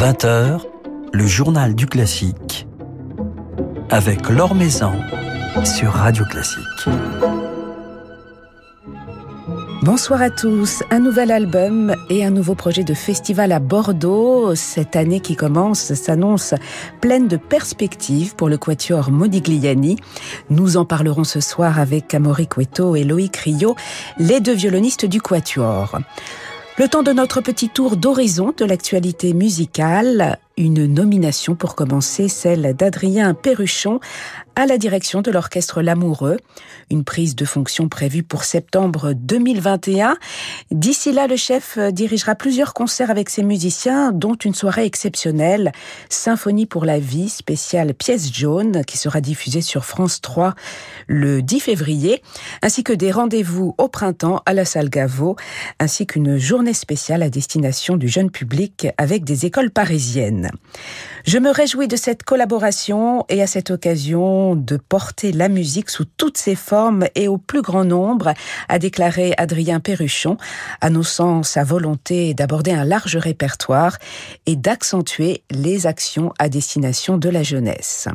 20h, le journal du classique avec Laure Maison sur Radio Classique. Bonsoir à tous. Un nouvel album et un nouveau projet de festival à Bordeaux. Cette année qui commence s'annonce pleine de perspectives pour le quatuor Modigliani. Nous en parlerons ce soir avec Amaury Cueto et Loïc Rio, les deux violonistes du quatuor. Le temps de notre petit tour d'horizon de l'actualité musicale. Une nomination pour commencer, celle d'Adrien Perruchon à la direction de l'orchestre L'Amoureux. Une prise de fonction prévue pour septembre 2021. D'ici là, le chef dirigera plusieurs concerts avec ses musiciens, dont une soirée exceptionnelle, Symphonie pour la vie, spéciale pièce jaune, qui sera diffusée sur France 3 le 10 février, ainsi que des rendez-vous au printemps à la salle Gaveau, ainsi qu'une journée spéciale à destination du jeune public avec des écoles parisiennes. Je me réjouis de cette collaboration et à cette occasion de porter la musique sous toutes ses formes et au plus grand nombre, a déclaré Adrien Perruchon, annonçant sa volonté d'aborder un large répertoire et d'accentuer les actions à destination de la jeunesse.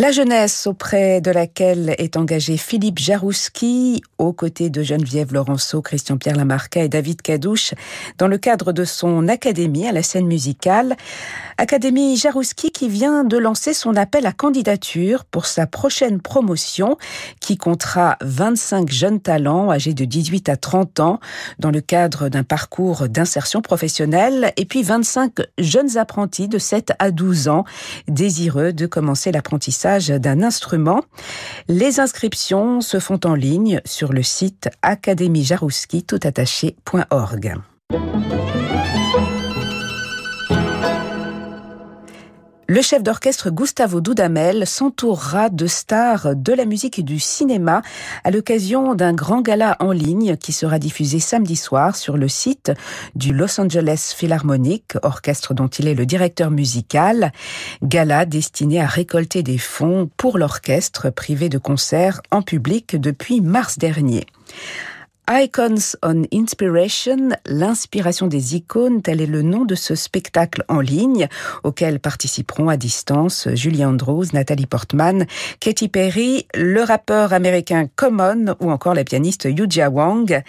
La jeunesse auprès de laquelle est engagé Philippe Jarouski, aux côtés de Geneviève Laurenceau, Christian-Pierre Lamarca et David Cadouche, dans le cadre de son académie à la scène musicale. Académie Jarouski qui vient de lancer son appel à candidature pour sa prochaine promotion qui comptera 25 jeunes talents âgés de 18 à 30 ans dans le cadre d'un parcours d'insertion professionnelle et puis 25 jeunes apprentis de 7 à 12 ans désireux de commencer l'apprentissage d'un instrument. Les inscriptions se font en ligne sur le site académiejarouski.org. Le chef d'orchestre Gustavo Dudamel s'entourera de stars de la musique et du cinéma à l'occasion d'un grand gala en ligne qui sera diffusé samedi soir sur le site du Los Angeles Philharmonic, orchestre dont il est le directeur musical. Gala destiné à récolter des fonds pour l'orchestre privé de concert en public depuis mars dernier. Icons on Inspiration, l'inspiration des icônes, tel est le nom de ce spectacle en ligne auquel participeront à distance Julie Andrews, Nathalie Portman, Katy Perry, le rappeur américain Common ou encore la pianiste Yuja Wang.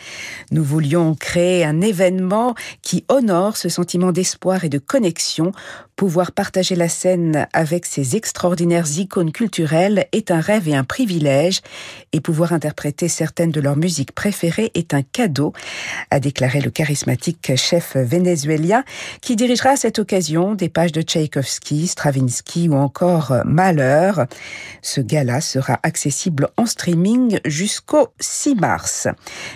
Nous voulions créer un événement qui honore ce sentiment d'espoir et de connexion Pouvoir partager la scène avec ces extraordinaires icônes culturelles est un rêve et un privilège, et pouvoir interpréter certaines de leurs musiques préférées est un cadeau, a déclaré le charismatique chef vénézuélien, qui dirigera à cette occasion des pages de Tchaïkovski, Stravinsky ou encore Mahler. Ce gala sera accessible en streaming jusqu'au 6 mars.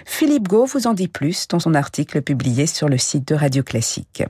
Philippe Gau vous en dit plus dans son article publié sur le site de Radio Classique.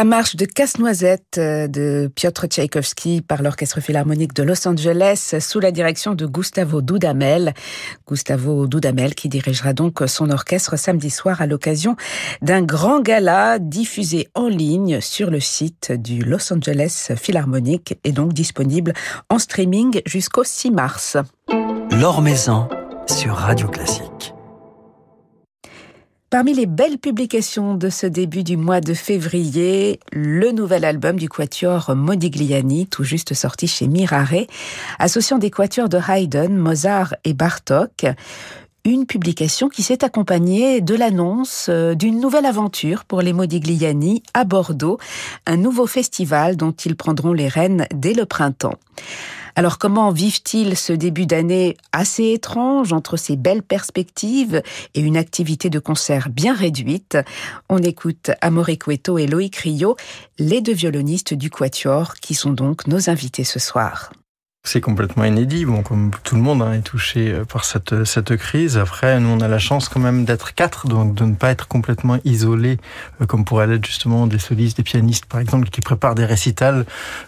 La marche de Casse-Noisette euh, de Piotr Tchaïkovski par l'Orchestre Philharmonique de Los Angeles sous la direction de Gustavo Dudamel. Gustavo Dudamel qui dirigera donc son orchestre samedi soir à l'occasion d'un grand gala diffusé en ligne sur le site du Los Angeles Philharmonique et donc disponible en streaming jusqu'au 6 mars. L'Or sur Radio Classique. Parmi les belles publications de ce début du mois de février, le nouvel album du quatuor Modigliani, tout juste sorti chez Mirare, associant des quatuors de Haydn, Mozart et Bartok. Une publication qui s'est accompagnée de l'annonce euh, d'une nouvelle aventure pour les Modigliani à Bordeaux, un nouveau festival dont ils prendront les rênes dès le printemps. Alors comment vivent-ils ce début d'année assez étrange entre ces belles perspectives et une activité de concert bien réduite? On écoute Amaury Cueto et Loïc Rio, les deux violonistes du Quatuor, qui sont donc nos invités ce soir. C'est complètement inédit. Bon, comme tout le monde hein, est touché euh, par cette, cette crise. Après, nous, on a la chance quand même d'être quatre, donc de ne pas être complètement isolés, euh, comme pourraient l'être justement des solistes, des pianistes, par exemple, qui préparent des récitals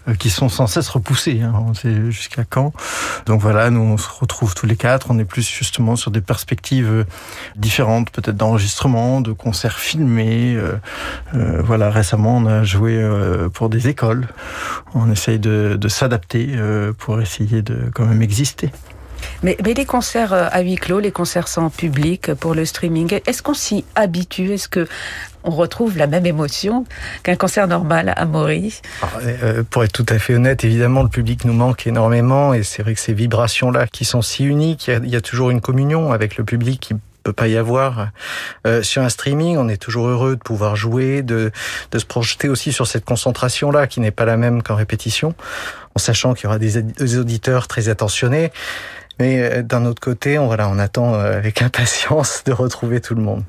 euh, qui sont sans cesse repoussés. Hein, on sait jusqu'à quand. Donc voilà, nous, on se retrouve tous les quatre. On est plus justement sur des perspectives différentes, peut-être d'enregistrement, de concerts filmés. Euh, voilà, récemment, on a joué pour des écoles. On essaye de, de s'adapter pour essayer de quand même exister. Mais, mais, les concerts euh, à huis clos, les concerts sans public pour le streaming, est-ce qu'on s'y habitue? Est-ce que on retrouve la même émotion qu'un concert normal à Maurice? Ah, euh, Pour être tout à fait honnête, évidemment, le public nous manque énormément et c'est vrai que ces vibrations-là qui sont si uniques, il y, a, il y, a, toujours une communion avec le public qui peut pas y avoir. Euh, sur un streaming, on est toujours heureux de pouvoir jouer, de, de se projeter aussi sur cette concentration-là qui n'est pas la même qu'en répétition, en sachant qu'il y aura des, auditeurs très attentionnés. Mais euh, d'un autre côté, on, voilà, on attend euh, avec impatience de retrouver tout le monde.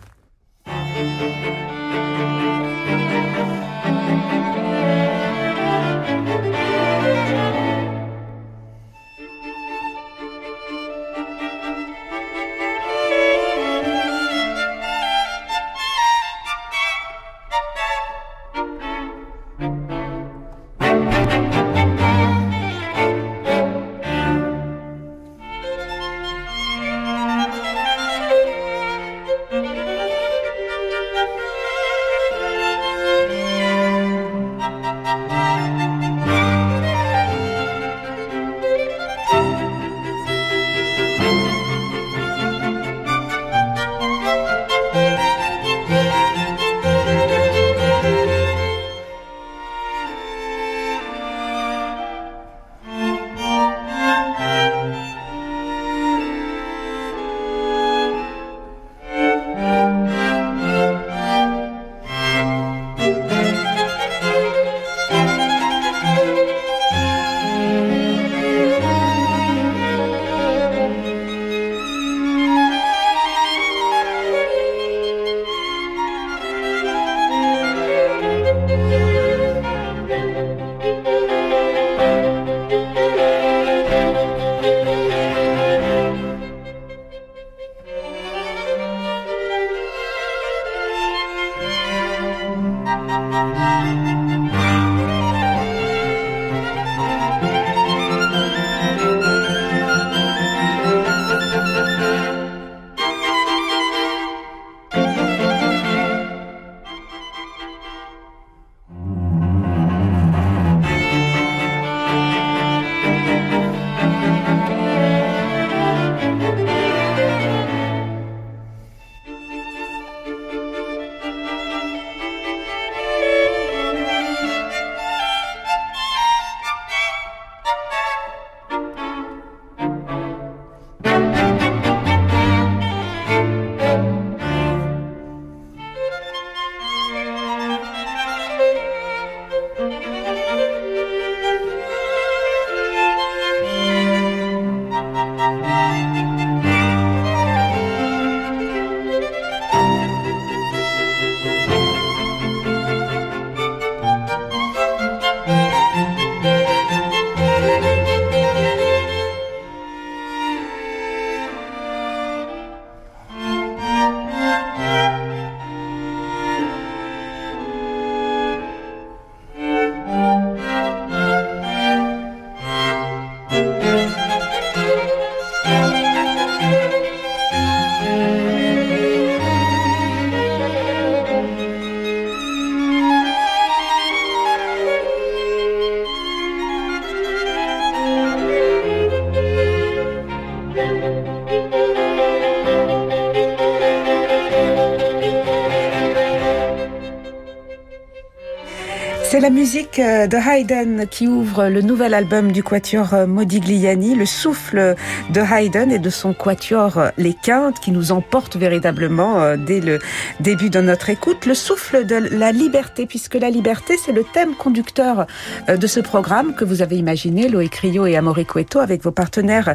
C'est la musique euh, de Haydn qui ouvre le nouvel album du quatuor euh, Modigliani, le souffle de Haydn et de son quatuor euh, Les Quintes qui nous emporte véritablement dès le début de notre écoute. Le souffle de la liberté, puisque la liberté, c'est le thème conducteur de ce programme que vous avez imaginé, Loïc Rio et Amaury Cueto, avec vos partenaires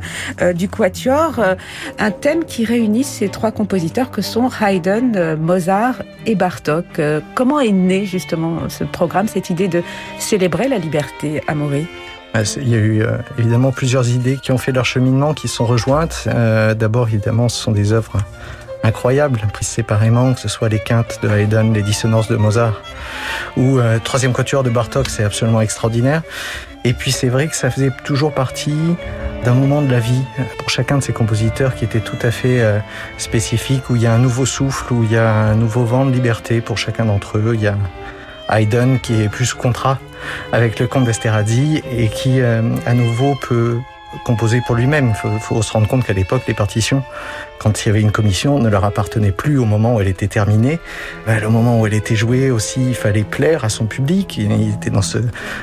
du quatuor. Un thème qui réunit ces trois compositeurs que sont Haydn, Mozart et Bartok. Comment est né justement ce programme, idée de célébrer la liberté à il y a eu euh, évidemment plusieurs idées qui ont fait leur cheminement, qui sont rejointes. Euh, d'abord, évidemment, ce sont des œuvres incroyables, prises séparément, que ce soit les quintes de Haydn, les dissonances de Mozart, ou euh, troisième quatuor de Bartok, c'est absolument extraordinaire. Et puis c'est vrai que ça faisait toujours partie d'un moment de la vie pour chacun de ces compositeurs qui était tout à fait spécifique, où il y a un nouveau souffle, où il y a un nouveau vent de liberté pour chacun d'entre eux. Il y a Haydn qui est plus contrat avec le comte d'Esterhazy et qui euh, à nouveau peut composer pour lui-même. Il faut, se rendre compte qu'à l'époque, les partitions, quand il y avait une commission, ne leur appartenaient plus au moment où elle était terminée. Ben, le moment où elle était jouée aussi, il fallait plaire à son public. Il était dans ce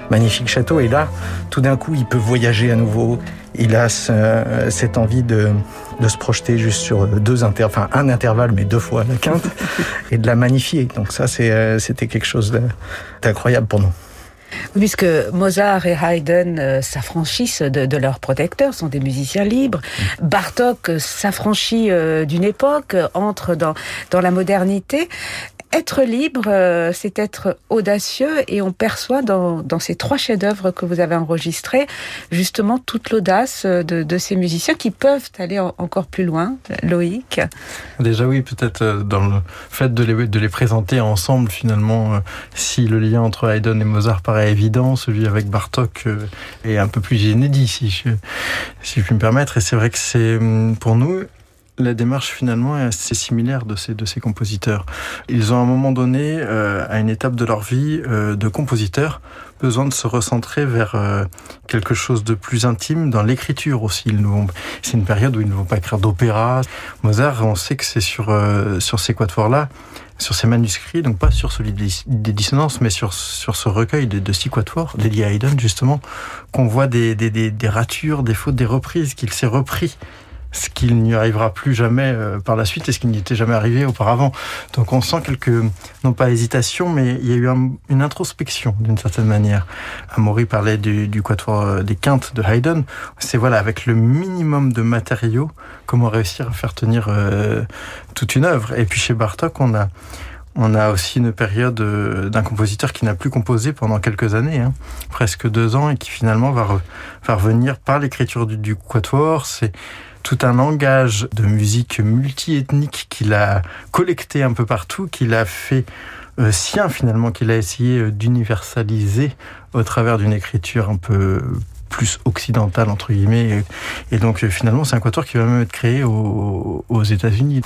magnifique château et là, tout d'un coup, il peut voyager à nouveau. Il a cette envie de, de se projeter juste sur deux inter, enfin un intervalle, mais deux fois la quinte, et de la magnifier. Donc ça, euh, c'était quelque chose d'incroyable pour nous. Puisque Mozart et Haydn euh, s'affranchissent de, de, leurs protecteurs, sont des musiciens libres. Mm. Bartok s'affranchit euh, d'une époque, entre dans, dans la modernité être libre, euh, c'est être audacieux et on perçoit dans, ces trois chefs-d'œuvre que vous avez enregistrés justement toute l'audace de, de, ces musiciens qui peuvent aller encore plus loin. Loïc Déjà oui, peut-être euh, dans le fait de les, présenter ensemble finalement, euh, si le lien entre Haydn et Mozart paraît évident, celui avec Bartok est un peu plus inédit si je, si je puis me permettre. Et c'est vrai que c'est hum, pour nous la démarche finalement est assez similaire de ces, de ces compositeurs. Ils ont à un moment donné, euh, à une étape de leur vie euh, de compositeurs, besoin de se recentrer vers euh, quelque chose de plus intime dans l'écriture aussi. C'est une période où ils ne vont pas écrire d'opéra. Mozart, on sait que c'est sur, sur ces quatuors-là, sur ces manuscrits, donc pas sur celui des dissonances, mais sur, sur ce recueil de, six quatuors dédiés à Haydn, justement, qu'on voit des, des, des, des ratures, des fautes, des reprises, qu'il s'est repris ce qu'il n'y arrivera plus jamais euh, par la suite et ce qui n'y était jamais arrivé auparavant. Donc on sent quelques, non pas hésitation, mais il y a eu une introspection d'une certaine manière. Amaury parlait du, du quatuor euh, des quintes de Haydn. C'est voilà, avec le minimum de matériaux, comment réussir à faire tenir euh, toute une œuvre. Et puis chez Bartok, on a on a aussi une période d'un compositeur qui n'a plus composé pendant quelques années, hein, presque deux ans, et qui finalement va, revenir par l'écriture du, du quatuor. C'est tout un langage de musique multiethnique qu'il a collecté un peu partout, qu'il a fait euh, sien finalement, qu'il a essayé euh, d'universaliser au travers d'une écriture un peu plus occidentale entre guillemets. Et donc euh, finalement, c'est un quatuor qui va même être créé aux, aux États-Unis.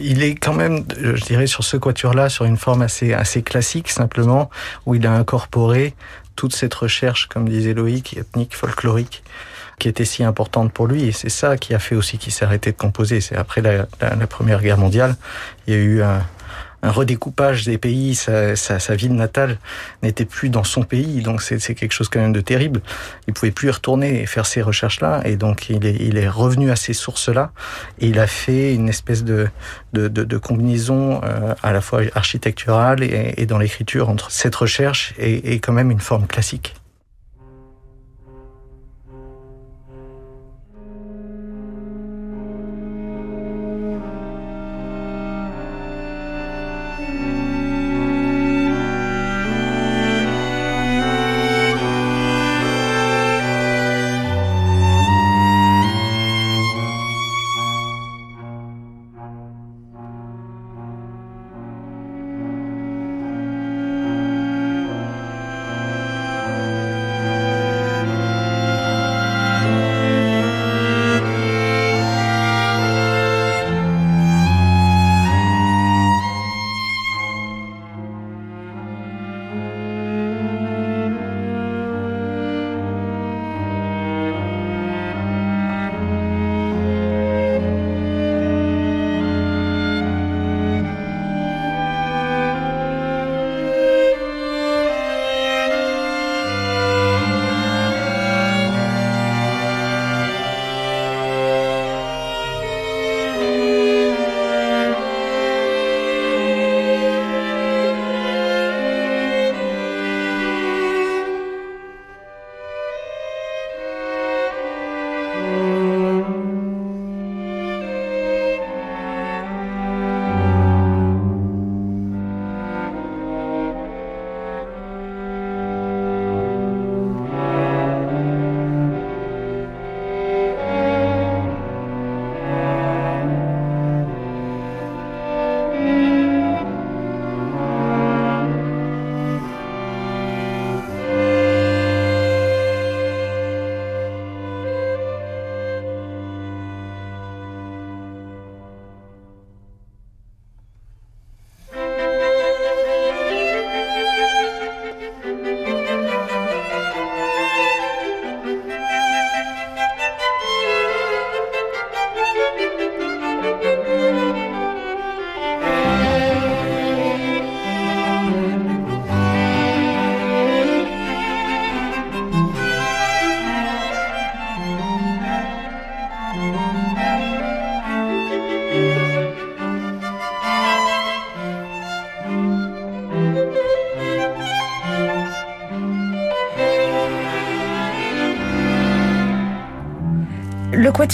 Il est quand même, je dirais, sur ce quatuor-là, sur une forme assez, assez classique, simplement, où il a incorporé toute cette recherche, comme disait Loïc, ethnique, folklorique, qui était si importante pour lui. Et c'est ça qui a fait aussi qu'il s'est arrêté de composer. C'est après la, la, Première Guerre mondiale, il y a eu un, un redécoupage des pays. Sa, sa, sa ville natale n'était plus dans son pays, donc c'est quelque chose quand même de terrible. Il pouvait plus y retourner et faire ces recherches-là, et donc il est, il est revenu à ces sources-là. Et il a fait une espèce de, de, de, de combinaison euh, à la fois architecturale et, et dans l'écriture entre cette recherche et, et quand même une forme classique.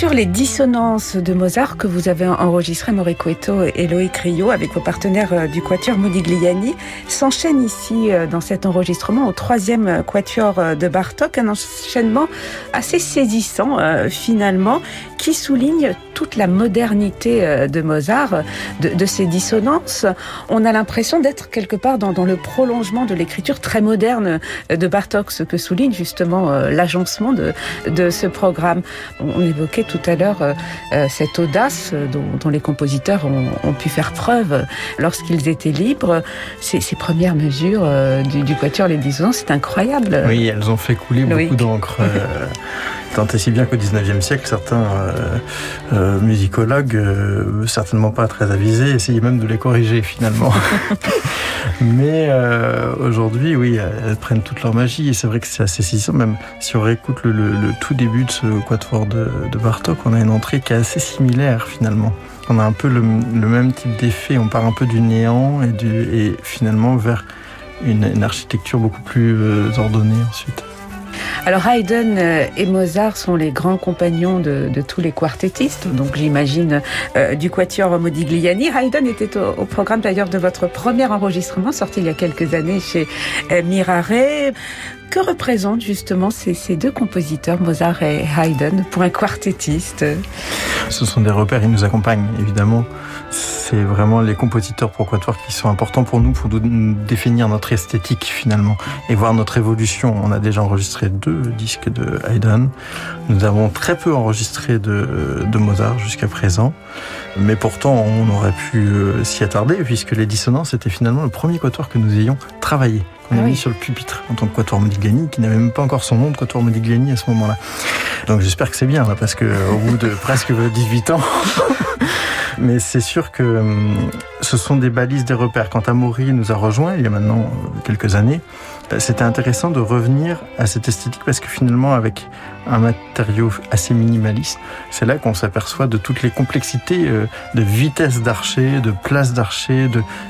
Quatuor Les Dissonances de Mozart que vous avez enregistré, Moriqueto et Loïc Rio, avec vos partenaires euh, du quatuor Modigliani, s'enchaîne ici euh, dans cet enregistrement au troisième quatuor euh, de Bartok, un enchaînement assez saisissant finalement, qui souligne toute la modernité de Mozart, de, de ses dissonances. On a l'impression d'être quelque part dans, dans, le prolongement de l'écriture très moderne de Bartok, ce que souligne justement l'agencement de, de ce programme. On évoquait tout à l'heure euh, euh, cette audace dont, dont, les compositeurs ont, ont, pu faire preuve lorsqu'ils étaient libres. Ces, ces premières mesures euh, du, du Quatuor Les Dissonances, c'est incroyable. Oui, elles ont fait couler beaucoup d'encre. Tant et si bien qu'au 19e siècle, certains euh, euh, musicologues, euh, certainement pas très avisés, essayaient même de les corriger finalement. Mais euh, aujourd'hui, oui, elles prennent toute leur magie et c'est vrai que c'est assez saisissant. Même si on réécoute le, le, le, tout début de ce quatuor de, de Bartok, on a une entrée qui est assez similaire finalement. On a un peu le, le même type d'effet. On part un peu du néant et, du, et finalement vers une, une architecture beaucoup plus euh, ordonnée ensuite. Alors Haydn euh, et Mozart sont les grands compagnons de, tous les quartettistes, donc j'imagine euh, du quatuor Modigliani. Haydn était au, au programme d'ailleurs de votre premier enregistrement sorti il y a quelques années chez euh, Mirare. Que représentent justement ces, ces, deux compositeurs, Mozart et Haydn, pour un quartettiste? Ce sont des repères, ils nous accompagnent évidemment. C'est vraiment les compositeurs pour quatuor qui sont importants pour nous, pour nous définir notre esthétique finalement et voir notre évolution. On a déjà enregistré deux disques de Haydn. Nous avons très peu enregistré de, Mozart jusqu'à présent. Mais pourtant, on aurait pu euh, s'y attarder puisque les dissonances étaient finalement le premier quatuor que nous ayons travaillé. On ah a oui. mis sur le pupitre en tant que quatuor Modigliani qui n'avait même pas encore son nom de quatuor Modigliani à ce moment-là. Donc j'espère que c'est bien là parce que au bout de presque 18 ans mais c'est sûr que hum, ce sont des balises, des repères. Quand Amaury nous a rejoint il y a maintenant euh, quelques années, c'était intéressant de revenir à cette esthétique parce que finalement avec un matériau assez minimaliste, c'est là qu'on s'aperçoit de toutes les complexités euh, de vitesse d'archer, de place d'archer,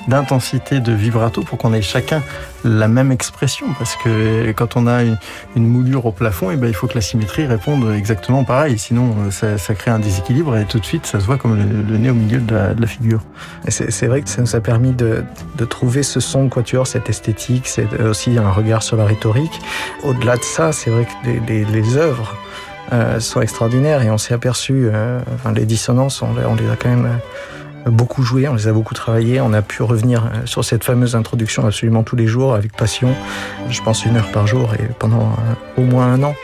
d'intensité, de, de, vibrato pour qu'on ait chacun la même expression parce que quand on a une, moulure au plafond, et eh ben, il faut que la symétrie réponde exactement pareil, sinon euh, ça, crée un déséquilibre et tout de suite ça se voit comme le, nez au milieu de la, de figure. C'est vrai que ça nous a permis de, de trouver ce son de quatuor, cette esthétique, c'est aussi regard sur la rhétorique. Au-delà de ça, c'est vrai que les, œuvres euh, sont extraordinaires et on s'est aperçu, euh, enfin, les dissonances, on, les a quand même euh, beaucoup joué, on les a beaucoup travaillé, on a pu revenir sur cette fameuse introduction absolument tous les jours avec passion, je pense une heure par jour et pendant au moins un an.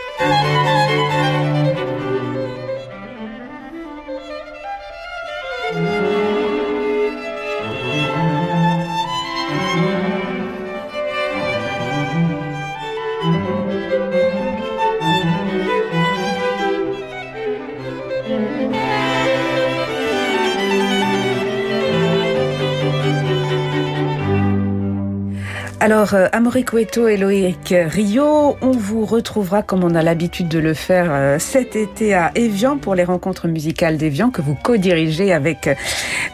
Alors, euh, Amaury Cueto et Loïc Rio, on vous retrouvera comme on a l'habitude de le faire euh, cet été à Evian pour les rencontres musicales d'Evian que vous co-dirigez avec euh,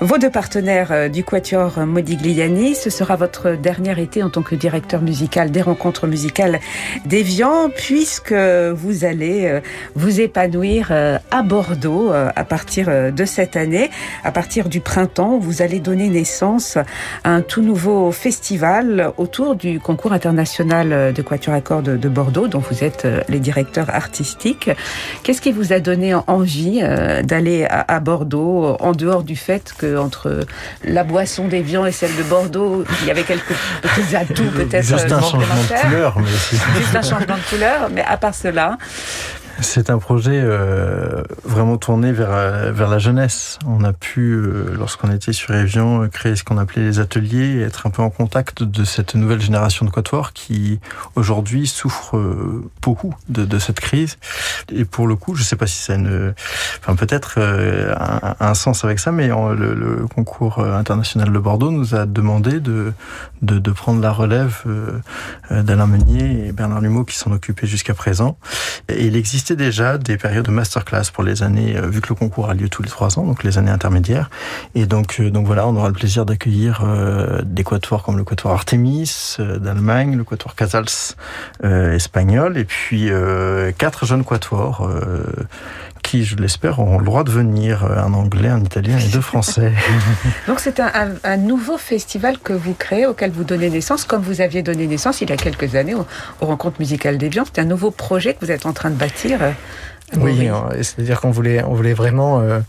vos deux partenaires du Quatuor Modigliani. Ce sera votre dernier été en tant que directeur musical des rencontres musicales d'Evian puisque vous allez vous épanouir à Bordeaux à partir de cette année. À partir du printemps, vous allez donner naissance à un tout nouveau festival autour du concours international de Quatuor à cordes de Bordeaux, dont vous êtes euh, les directeurs artistiques. Qu'est-ce qui vous a donné envie euh, d'aller à Bordeaux, en dehors du fait que entre la boisson d'Evian et celle de Bordeaux, il y avait quelques petits atouts peut-être Juste un changement de couleur. Mais Juste un changement de couleur, mais à part cela... C'est un projet euh, vraiment tourné vers, euh, vers la jeunesse. On a pu, euh, lorsqu'on était sur Evian, créer ce qu'on appelait les ateliers et être un peu en contact de cette nouvelle génération de quatuors qui, aujourd'hui, souffre beaucoup de, cette crise. Et pour le coup, je ne sais pas si ça ne... Enfin, peut-être un, sens avec ça, mais le, concours international de Bordeaux nous a demandé de, de, de prendre la relève d'Alain Meunier et Bernard Lumeau qui s'en occupaient jusqu'à présent. Et il existait déjà des périodes de masterclass pour les années, euh, vu que le concours a lieu tous les trois ans, donc les années intermédiaires. Et donc, euh, donc voilà, on aura le plaisir d'accueillir euh, des quatuors comme le quatuor Artemis d'Allemagne, le quatuor Casals espagnol, et puis quatre jeunes quatuors qui, je l'espère, auront le droit de venir, un anglais, un italien et deux français. Donc c'est un, un, nouveau festival que vous créez, auquel vous donnez naissance, comme vous aviez donné naissance il y a quelques années aux, aux rencontres musicales d'Evian. C'est un nouveau projet que vous êtes en train de bâtir. Oui, c'est-à-dire qu'on voulait, on voulait vraiment euh,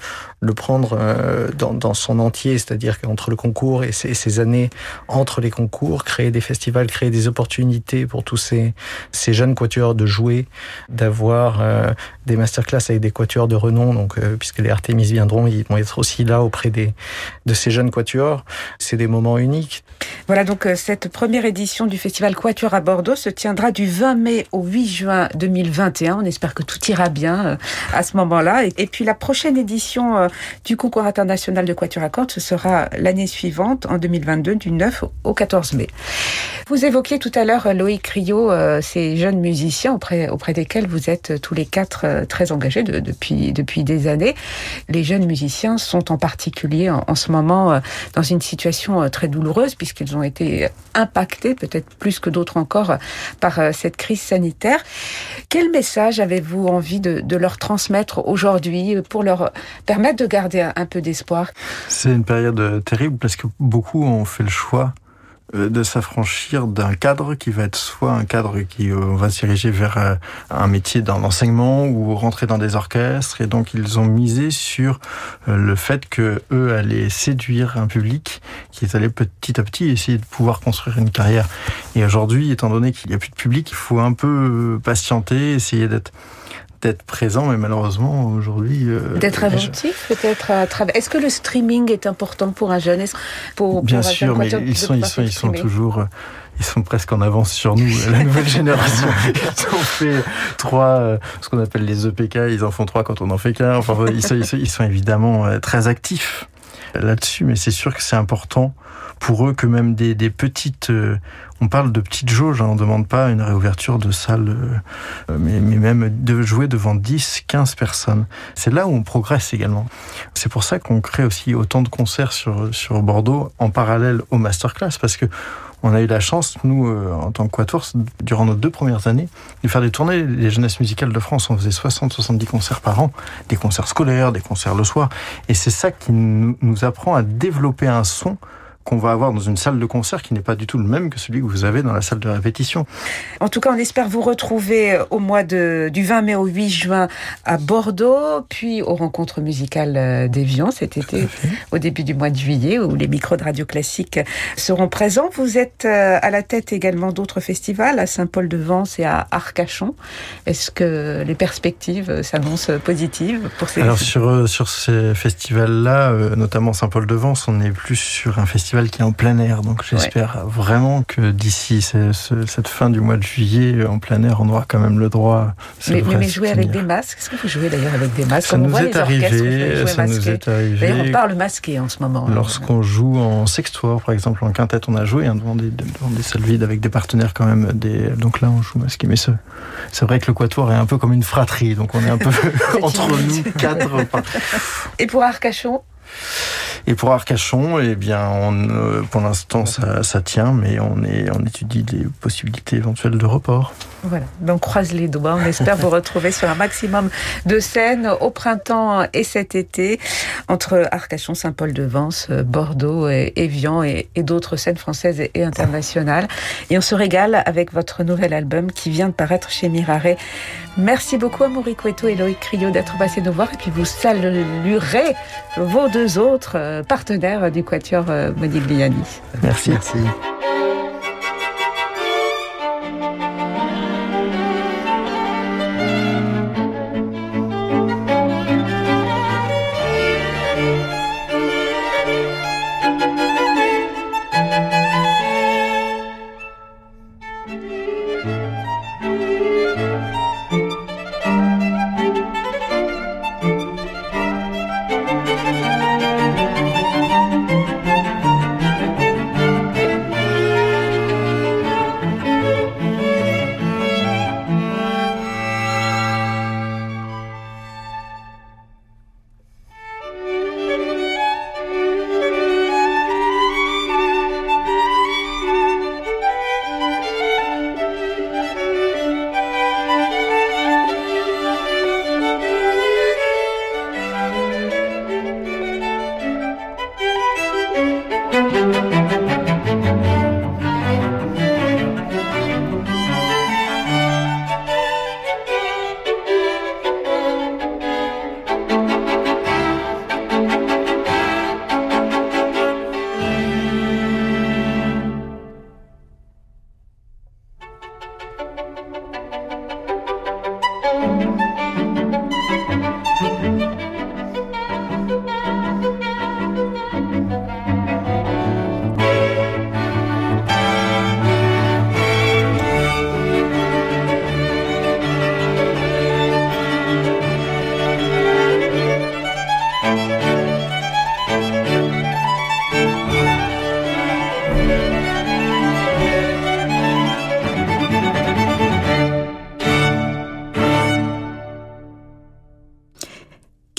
le prendre euh, dans, dans, son entier, c'est-à-dire qu'entre le concours et ces, ces, années entre les concours, créer des festivals, créer des opportunités pour tous ces, ces jeunes quatuors de jouer, d'avoir euh, des masterclass avec des quatuors de renom, donc puisque les Artemis viendront, ils vont être aussi là auprès des, de ces jeunes quatuors. C'est des moments uniques. Voilà, donc cette première édition du festival Quatuor à Bordeaux se tiendra du 20 mai au 8 juin 2021. On espère que tout ira bien euh, à ce moment-là. Et, puis la prochaine édition euh, du concours international de Quatuor à cordes, ce sera l'année suivante, en 2022, du 9 au 14 mai. Vous évoquiez tout à l'heure Loïc Rio, euh, ces jeunes musiciens auprès, auprès desquels vous êtes tous les quatre très engagés de, depuis, depuis des années. Les jeunes musiciens sont en particulier en, en ce moment dans une situation très douloureuse puisqu'ils ont été impactés, peut-être plus que d'autres encore, par cette crise sanitaire. Quel message avez-vous envie de, de leur transmettre aujourd'hui pour leur permettre de garder un peu d'espoir. C'est une période terrible parce que beaucoup ont fait le choix euh, de s'affranchir d'un cadre qui va être soit un cadre qui euh, va se diriger vers euh, un métier dans l'enseignement ou rentrer dans des orchestres. Et donc ils ont misé sur le fait que eux allaient séduire un public qui allé petit à petit essayer de pouvoir construire une carrière. Et aujourd'hui étant donné qu'il n'y a plus de public il faut un peu patienter essayer d'être d'être présent, mais malheureusement aujourd'hui. Euh, d'être inventif, peut-être à travers. Est-ce que le streaming est important pour un jeune? Pour, Bien sûr, mais ils sont, ils sont, ils sont toujours. Euh, ils sont presque en avance sur nous, la nouvelle génération. Ils ont fait trois, euh, ce qu'on appelle les EPK, ils en font trois quand on en fait qu'un. Enfin, ils sont, ils sont évidemment très actifs là-dessus, mais c'est sûr que c'est important pour eux que même des, des petites on parle de petites jauges, hein, on ne demande pas une réouverture de salle, euh, mais, même de jouer devant 10, 15 personnes. C'est là où on progresse également. C'est pour ça qu'on crée aussi autant de concerts sur, sur Bordeaux en parallèle aux masterclass, parce que on a eu la chance, nous, euh, en tant que Quatuor, durant nos deux premières années, de faire des tournées. Les jeunesses musicales de France, on faisait 60-70 concerts par an, des concerts scolaires, des concerts le soir. Et c'est ça qui nous apprend à développer un son qu'on va avoir dans une salle de concert qui n'est pas du tout le même que celui que vous avez dans la salle de répétition. En tout cas, on espère vous retrouver au mois de, du 20 mai au 8 juin à Bordeaux, puis aux rencontres musicales euh, d'Evian cet été, au début du mois de juillet, où les micros de Radio Classique seront présents. Vous êtes euh, à la tête également d'autres festivals, à Saint-Paul-de-Vence et à Arcachon. Est-ce que les perspectives s'annoncent positives pour ces Alors sur, euh, sur ces festivals-là, notamment Saint-Paul-de-Vence, on est plus sur un festival qui est en plein air. Donc j'espère vraiment que d'ici cette fin du mois de juillet, en plein air, on aura quand même le droit. Mais, mais, jouer avec des masques, est-ce que vous jouez d'ailleurs avec des masques? Ça nous est arrivé. Ça nous est arrivé. D'ailleurs, on parle masqué en ce moment. Hein. Lorsqu'on joue en sextoire, par exemple, en quintette, on a joué hein, devant, des, devant des salles vides avec des partenaires quand même. Des... Donc là, on joue masqué. Mais c'est vrai que le quatuor est un peu comme une fratrie. Donc on est un peu entre nous quatre. Et pour Arcachon? Et pour Arcachon, eh bien, on, euh, pour l'instant, ça, ça, tient, mais on, est, on étudie des possibilités éventuelles de report. Voilà, donc croise les doigts. On espère vous retrouver sur un maximum de scènes au printemps et cet été entre Arcachon, Saint-Paul-de-Vence, Bordeaux, et Évian et, et d'autres scènes françaises et internationales. Et on se régale avec votre nouvel album qui vient de paraître chez Mirare. Merci beaucoup à Maurice et Loïc Crio d'être passés nous voir et puis vous saluerez vos deux autres partenaires du Quatuor euh, Modigliani. Merci. Merci.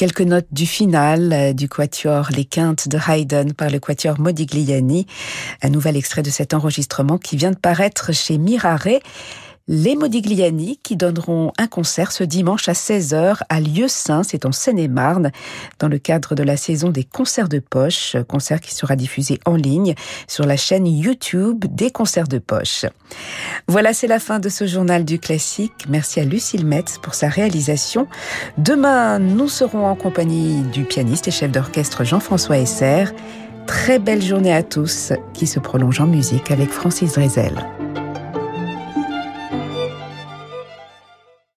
Quelques notes du final euh, du quatuor Les Quintes de Haydn par le quatuor Modigliani. Un nouvel extrait de cet enregistrement qui vient de paraître chez Mirare les Modigliani qui donneront un concert ce dimanche à 16h à Lieu-Saint, c'est en Seine-et-Marne, dans le cadre de la saison des concerts de poche, concert qui sera diffusé en ligne sur la chaîne YouTube des concerts de poche. Voilà, c'est la fin de ce journal du classique. Merci à Lucille Metz pour sa réalisation. Demain, nous serons en compagnie du pianiste et chef d'orchestre Jean-François Esser. Très belle journée à tous qui se prolonge en musique avec Francis Drezel.